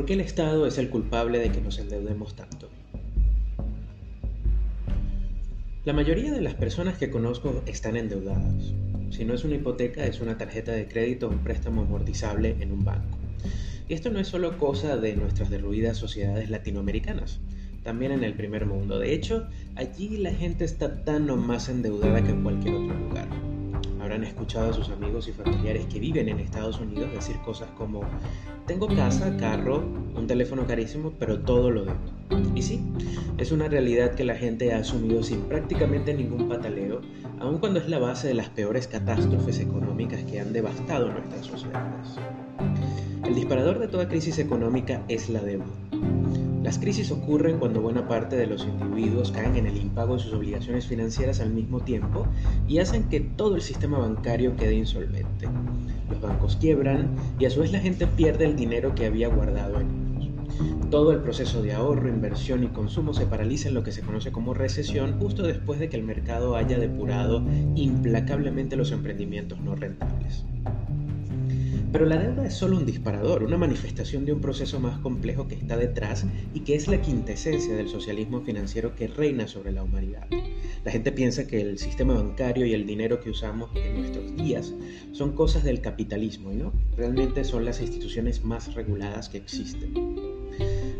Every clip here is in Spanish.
¿Por qué el Estado es el culpable de que nos endeudemos tanto? La mayoría de las personas que conozco están endeudadas. Si no es una hipoteca, es una tarjeta de crédito o un préstamo amortizable en un banco. Y esto no es solo cosa de nuestras derruidas sociedades latinoamericanas, también en el primer mundo. De hecho, allí la gente está tan o más endeudada que en cualquier otro lugar. Habrán escuchado a sus amigos y familiares que viven en Estados Unidos decir cosas como, tengo casa, carro, un teléfono carísimo, pero todo lo debo. Y sí, es una realidad que la gente ha asumido sin prácticamente ningún pataleo, aun cuando es la base de las peores catástrofes económicas que han devastado nuestras sociedades. El disparador de toda crisis económica es la deuda. Las crisis ocurren cuando buena parte de los individuos caen en el impago de sus obligaciones financieras al mismo tiempo y hacen que todo el sistema bancario quede insolvente. Los bancos quiebran y a su vez la gente pierde el dinero que había guardado en ellos. Todo el proceso de ahorro, inversión y consumo se paraliza en lo que se conoce como recesión justo después de que el mercado haya depurado implacablemente los emprendimientos no rentables. Pero la deuda es solo un disparador, una manifestación de un proceso más complejo que está detrás y que es la quintesencia del socialismo financiero que reina sobre la humanidad. La gente piensa que el sistema bancario y el dinero que usamos en nuestros días son cosas del capitalismo y no, realmente son las instituciones más reguladas que existen.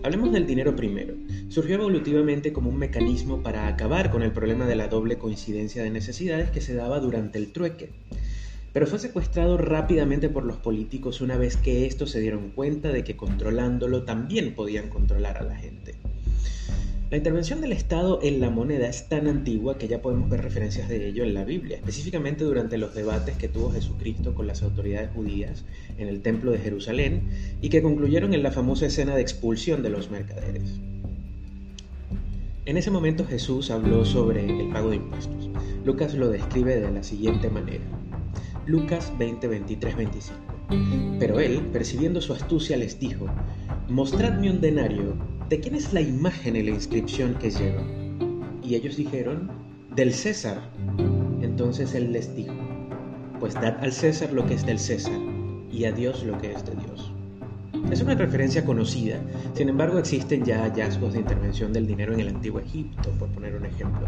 Hablemos del dinero primero. Surgió evolutivamente como un mecanismo para acabar con el problema de la doble coincidencia de necesidades que se daba durante el trueque pero fue secuestrado rápidamente por los políticos una vez que estos se dieron cuenta de que controlándolo también podían controlar a la gente. La intervención del Estado en la moneda es tan antigua que ya podemos ver referencias de ello en la Biblia, específicamente durante los debates que tuvo Jesucristo con las autoridades judías en el Templo de Jerusalén y que concluyeron en la famosa escena de expulsión de los mercaderes. En ese momento Jesús habló sobre el pago de impuestos. Lucas lo describe de la siguiente manera. Lucas 20, 23, 25. Pero él, percibiendo su astucia, les dijo, Mostradme un denario, ¿de quién es la imagen y la inscripción que lleva? Y ellos dijeron, del César. Entonces él les dijo, pues dad al César lo que es del César y a Dios lo que es de Dios. Es una referencia conocida, sin embargo existen ya hallazgos de intervención del dinero en el antiguo Egipto, por poner un ejemplo.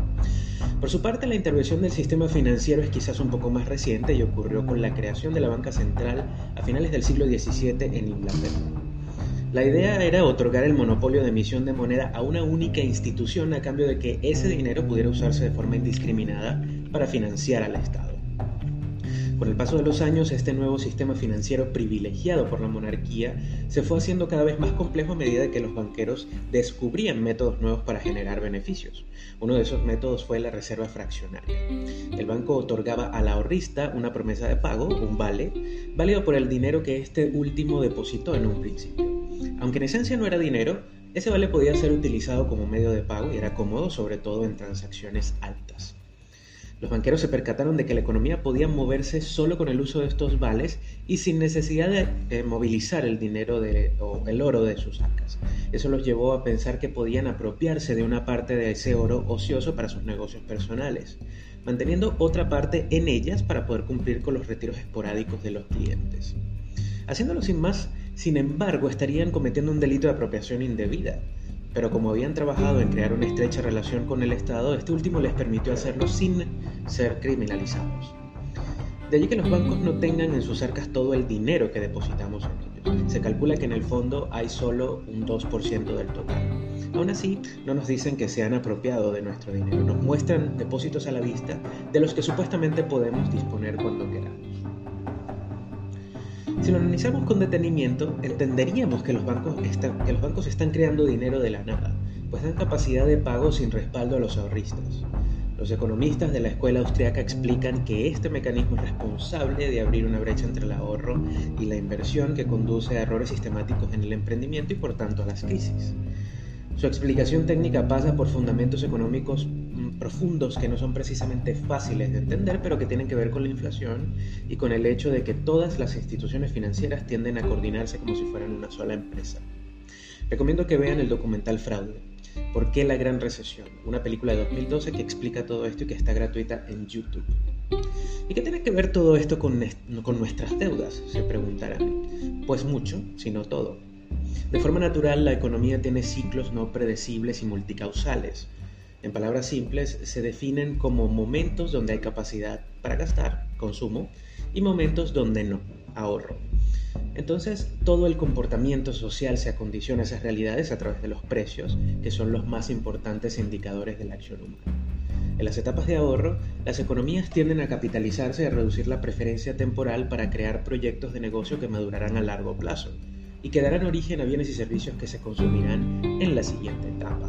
Por su parte, la intervención del sistema financiero es quizás un poco más reciente y ocurrió con la creación de la banca central a finales del siglo XVII en Inglaterra. La idea era otorgar el monopolio de emisión de moneda a una única institución a cambio de que ese dinero pudiera usarse de forma indiscriminada para financiar al Estado. Con el paso de los años, este nuevo sistema financiero privilegiado por la monarquía se fue haciendo cada vez más complejo a medida que los banqueros descubrían métodos nuevos para generar beneficios. Uno de esos métodos fue la reserva fraccionaria. El banco otorgaba al ahorrista una promesa de pago, un vale, válido por el dinero que este último depositó en un principio. Aunque en esencia no era dinero, ese vale podía ser utilizado como medio de pago y era cómodo sobre todo en transacciones altas. Los banqueros se percataron de que la economía podía moverse solo con el uso de estos vales y sin necesidad de movilizar el dinero o el oro de sus arcas. Eso los llevó a pensar que podían apropiarse de una parte de ese oro ocioso para sus negocios personales, manteniendo otra parte en ellas para poder cumplir con los retiros esporádicos de los clientes. Haciéndolo sin más, sin embargo, estarían cometiendo un delito de apropiación indebida pero como habían trabajado en crear una estrecha relación con el Estado, este último les permitió hacerlo sin ser criminalizados. De allí que los bancos no tengan en sus arcas todo el dinero que depositamos en ellos. Se calcula que en el fondo hay solo un 2% del total. Aún así, no nos dicen que se han apropiado de nuestro dinero, nos muestran depósitos a la vista de los que supuestamente podemos disponer cuando queramos. Si lo analizamos con detenimiento, entenderíamos que los, bancos están, que los bancos están creando dinero de la nada, pues dan capacidad de pago sin respaldo a los ahorristas. Los economistas de la escuela austriaca explican que este mecanismo es responsable de abrir una brecha entre el ahorro y la inversión que conduce a errores sistemáticos en el emprendimiento y por tanto a las crisis. Su explicación técnica pasa por fundamentos económicos profundos que no son precisamente fáciles de entender, pero que tienen que ver con la inflación y con el hecho de que todas las instituciones financieras tienden a coordinarse como si fueran una sola empresa. Recomiendo que vean el documental Fraude, ¿Por qué la gran recesión? Una película de 2012 que explica todo esto y que está gratuita en YouTube. ¿Y qué tiene que ver todo esto con, nuestras deudas? Se preguntarán. Pues mucho, si no todo. De forma natural, la economía tiene ciclos no predecibles y multicausales. En palabras simples, se definen como momentos donde hay capacidad para gastar, consumo, y momentos donde no, ahorro. Entonces, todo el comportamiento social se acondiciona a esas realidades a través de los precios, que son los más importantes indicadores de la acción humana. En las etapas de ahorro, las economías tienden a capitalizarse y a reducir la preferencia temporal para crear proyectos de negocio que madurarán a largo plazo y que darán origen a bienes y servicios que se consumirán en la siguiente etapa.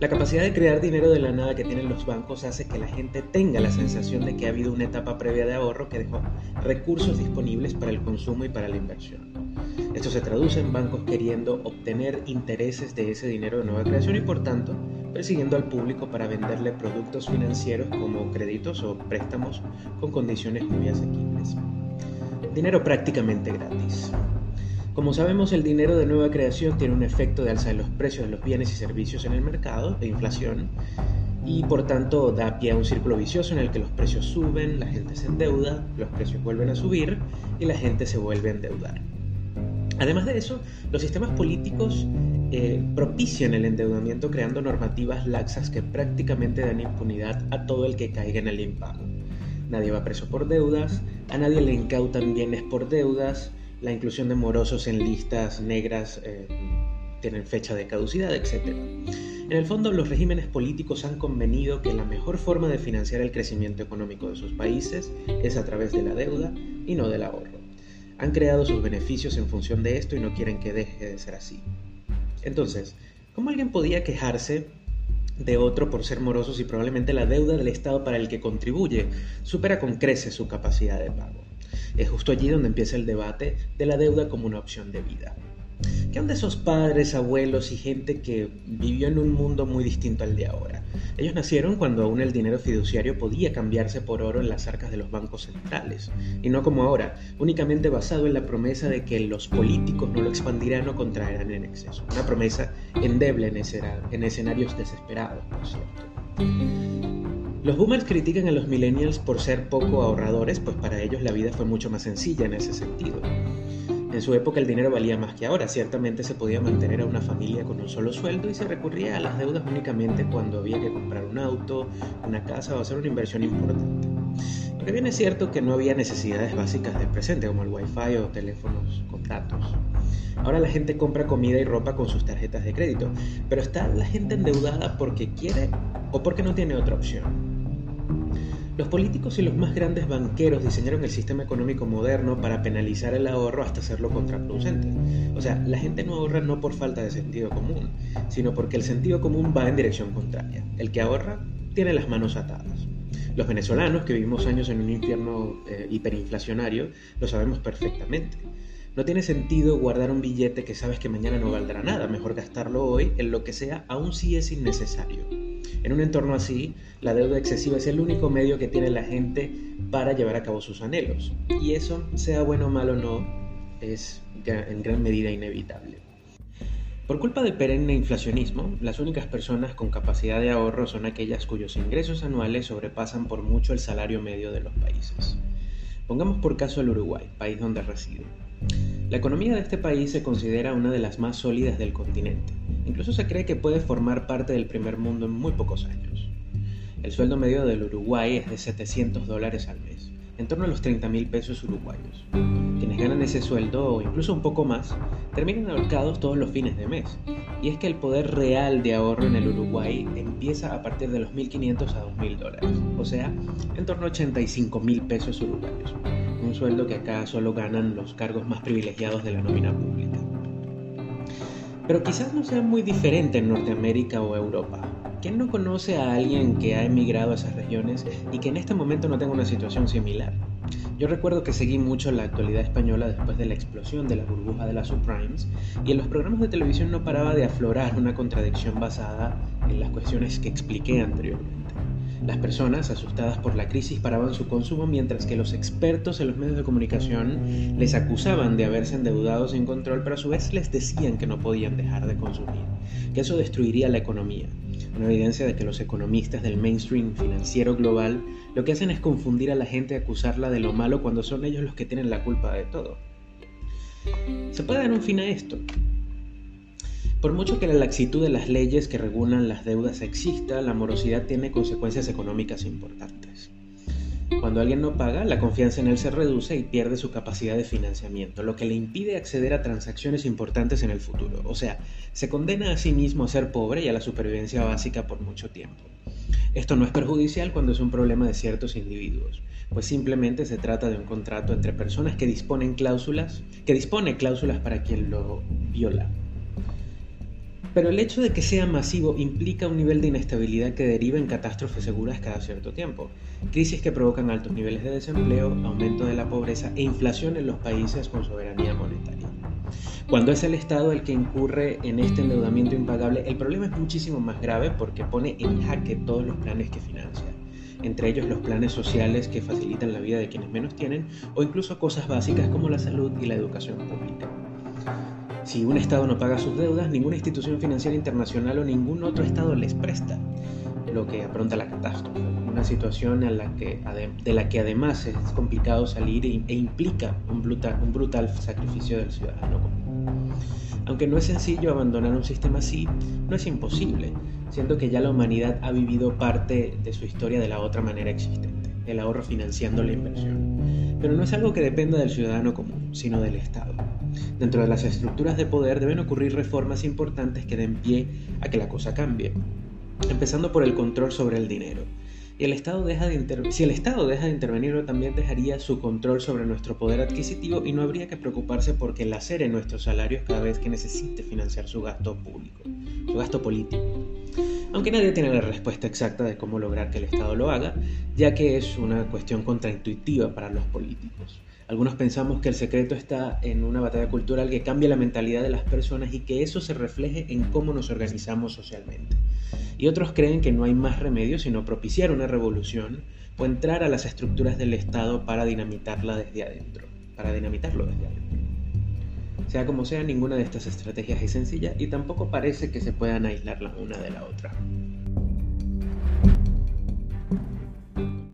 La capacidad de crear dinero de la nada que tienen los bancos hace que la gente tenga la sensación de que ha habido una etapa previa de ahorro que dejó recursos disponibles para el consumo y para la inversión. Esto se traduce en bancos queriendo obtener intereses de ese dinero de nueva creación y por tanto persiguiendo al público para venderle productos financieros como créditos o préstamos con condiciones muy asequibles. Dinero prácticamente gratis. Como sabemos, el dinero de nueva creación tiene un efecto de alza de los precios de los bienes y servicios en el mercado, de inflación, y por tanto da pie a un círculo vicioso en el que los precios suben, la gente se endeuda, los precios vuelven a subir y la gente se vuelve a endeudar. Además de eso, los sistemas políticos eh, propician el endeudamiento creando normativas laxas que prácticamente dan impunidad a todo el que caiga en el impago. Nadie va preso por deudas, a nadie le incautan bienes por deudas, la inclusión de morosos en listas negras eh, tienen fecha de caducidad, etc. En el fondo, los regímenes políticos han convenido que la mejor forma de financiar el crecimiento económico de sus países es a través de la deuda y no del ahorro. Han creado sus beneficios en función de esto y no quieren que deje de ser así. Entonces, ¿cómo alguien podía quejarse de otro por ser moroso si probablemente la deuda del Estado para el que contribuye supera con creces su capacidad de pago? Es justo allí donde empieza el debate de la deuda como una opción de vida. ¿Qué onda esos padres, abuelos y gente que vivió en un mundo muy distinto al de ahora? Ellos nacieron cuando aún el dinero fiduciario podía cambiarse por oro en las arcas de los bancos centrales, y no como ahora, únicamente basado en la promesa de que los políticos no lo expandirán o contraerán en exceso. Una promesa endeble en, en escenarios desesperados, por cierto. Los boomers critican a los millennials por ser poco ahorradores, pues para ellos la vida fue mucho más sencilla en ese sentido. En su época el dinero valía más que ahora, ciertamente se podía mantener a una familia con un solo sueldo y se recurría a las deudas únicamente cuando había que comprar un auto, una casa o hacer una inversión importante. Porque bien es cierto que no había necesidades básicas del presente como el wifi o teléfonos con datos. Ahora la gente compra comida y ropa con sus tarjetas de crédito, pero está la gente endeudada porque quiere o porque no tiene otra opción. Los políticos y los más grandes banqueros diseñaron el sistema económico moderno para penalizar el ahorro hasta hacerlo contraproducente. O sea, la gente no ahorra no por falta de sentido común, sino porque el sentido común va en dirección contraria. El que ahorra tiene las manos atadas. Los venezolanos, que vivimos años en un infierno eh, hiperinflacionario, lo sabemos perfectamente. No tiene sentido guardar un billete que sabes que mañana no valdrá nada, mejor gastarlo hoy en lo que sea, aun si es innecesario. En un entorno así, la deuda excesiva es el único medio que tiene la gente para llevar a cabo sus anhelos. Y eso, sea bueno o malo no, es en gran medida inevitable. Por culpa del perenne inflacionismo, las únicas personas con capacidad de ahorro son aquellas cuyos ingresos anuales sobrepasan por mucho el salario medio de los países. Pongamos por caso el Uruguay, país donde resido. La economía de este país se considera una de las más sólidas del continente. Incluso se cree que puede formar parte del primer mundo en muy pocos años. El sueldo medio del Uruguay es de 700 dólares al mes, en torno a los 30 mil pesos uruguayos. Quienes ganan ese sueldo, o incluso un poco más, terminan ahorcados todos los fines de mes. Y es que el poder real de ahorro en el Uruguay empieza a partir de los 1.500 a 2.000 dólares, o sea, en torno a 85 mil pesos uruguayos un sueldo que acá solo ganan los cargos más privilegiados de la nómina pública. Pero quizás no sea muy diferente en Norteamérica o Europa. ¿Quién no conoce a alguien que ha emigrado a esas regiones y que en este momento no tenga una situación similar? Yo recuerdo que seguí mucho la actualidad española después de la explosión de la burbuja de las subprimes y en los programas de televisión no paraba de aflorar una contradicción basada en las cuestiones que expliqué anteriormente. Las personas, asustadas por la crisis, paraban su consumo mientras que los expertos en los medios de comunicación les acusaban de haberse endeudado sin control, pero a su vez les decían que no podían dejar de consumir, que eso destruiría la economía. Una evidencia de que los economistas del mainstream financiero global lo que hacen es confundir a la gente y acusarla de lo malo cuando son ellos los que tienen la culpa de todo. Se puede dar un fin a esto. Por mucho que la laxitud de las leyes que regulan las deudas exista, la morosidad tiene consecuencias económicas importantes. Cuando alguien no paga, la confianza en él se reduce y pierde su capacidad de financiamiento, lo que le impide acceder a transacciones importantes en el futuro. O sea, se condena a sí mismo a ser pobre y a la supervivencia básica por mucho tiempo. Esto no es perjudicial cuando es un problema de ciertos individuos, pues simplemente se trata de un contrato entre personas que disponen cláusulas, que dispone cláusulas para quien lo viola. Pero el hecho de que sea masivo implica un nivel de inestabilidad que deriva en catástrofes seguras cada cierto tiempo, crisis que provocan altos niveles de desempleo, aumento de la pobreza e inflación en los países con soberanía monetaria. Cuando es el Estado el que incurre en este endeudamiento impagable, el problema es muchísimo más grave porque pone en jaque todos los planes que financia, entre ellos los planes sociales que facilitan la vida de quienes menos tienen o incluso cosas básicas como la salud y la educación pública. Si un Estado no paga sus deudas, ninguna institución financiera internacional o ningún otro Estado les presta, lo que apronta la catástrofe. Una situación de la que además es complicado salir e, e implica un brutal, un brutal sacrificio del ciudadano común. Aunque no es sencillo abandonar un sistema así, no es imposible, siendo que ya la humanidad ha vivido parte de su historia de la otra manera existente, el ahorro financiando la inversión. Pero no es algo que dependa del ciudadano común, sino del Estado. Dentro de las estructuras de poder deben ocurrir reformas importantes que den pie a que la cosa cambie, empezando por el control sobre el dinero. Y el Estado deja de si el Estado deja de intervenir, también dejaría su control sobre nuestro poder adquisitivo y no habría que preocuparse porque lacere nuestros salarios cada vez que necesite financiar su gasto público, su gasto político. Aunque nadie tiene la respuesta exacta de cómo lograr que el Estado lo haga, ya que es una cuestión contraintuitiva para los políticos. Algunos pensamos que el secreto está en una batalla cultural que cambie la mentalidad de las personas y que eso se refleje en cómo nos organizamos socialmente. Y otros creen que no hay más remedio sino propiciar una revolución o entrar a las estructuras del Estado para dinamitarla desde adentro, para dinamitarlo desde adentro. Sea como sea, ninguna de estas estrategias es sencilla y tampoco parece que se puedan aislar la una de la otra.